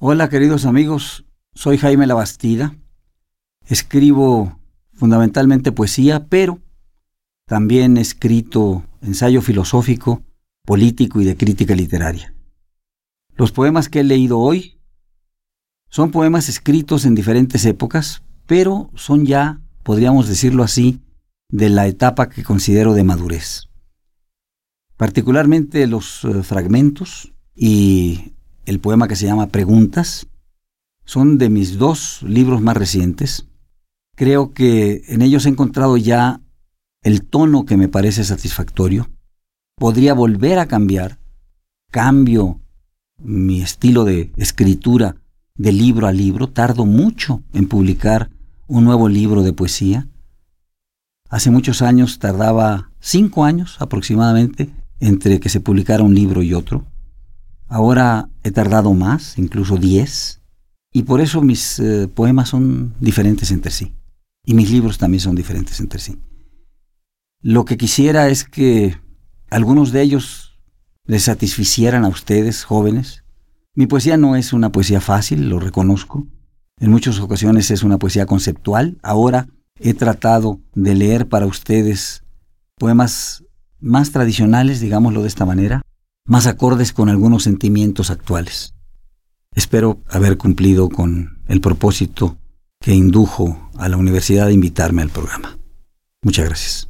Hola queridos amigos, soy Jaime Labastida. Escribo fundamentalmente poesía, pero también he escrito ensayo filosófico, político y de crítica literaria. Los poemas que he leído hoy son poemas escritos en diferentes épocas, pero son ya, podríamos decirlo así, de la etapa que considero de madurez. Particularmente los eh, fragmentos y el poema que se llama Preguntas son de mis dos libros más recientes. Creo que en ellos he encontrado ya el tono que me parece satisfactorio. Podría volver a cambiar. Cambio mi estilo de escritura de libro a libro. Tardo mucho en publicar un nuevo libro de poesía. Hace muchos años tardaba cinco años aproximadamente entre que se publicara un libro y otro. Ahora he tardado más, incluso diez, y por eso mis eh, poemas son diferentes entre sí. Y mis libros también son diferentes entre sí. Lo que quisiera es que algunos de ellos les satisficieran a ustedes, jóvenes. Mi poesía no es una poesía fácil, lo reconozco. En muchas ocasiones es una poesía conceptual. Ahora he tratado de leer para ustedes poemas más tradicionales, digámoslo de esta manera, más acordes con algunos sentimientos actuales. Espero haber cumplido con el propósito que indujo a la universidad a invitarme al programa. Muchas gracias.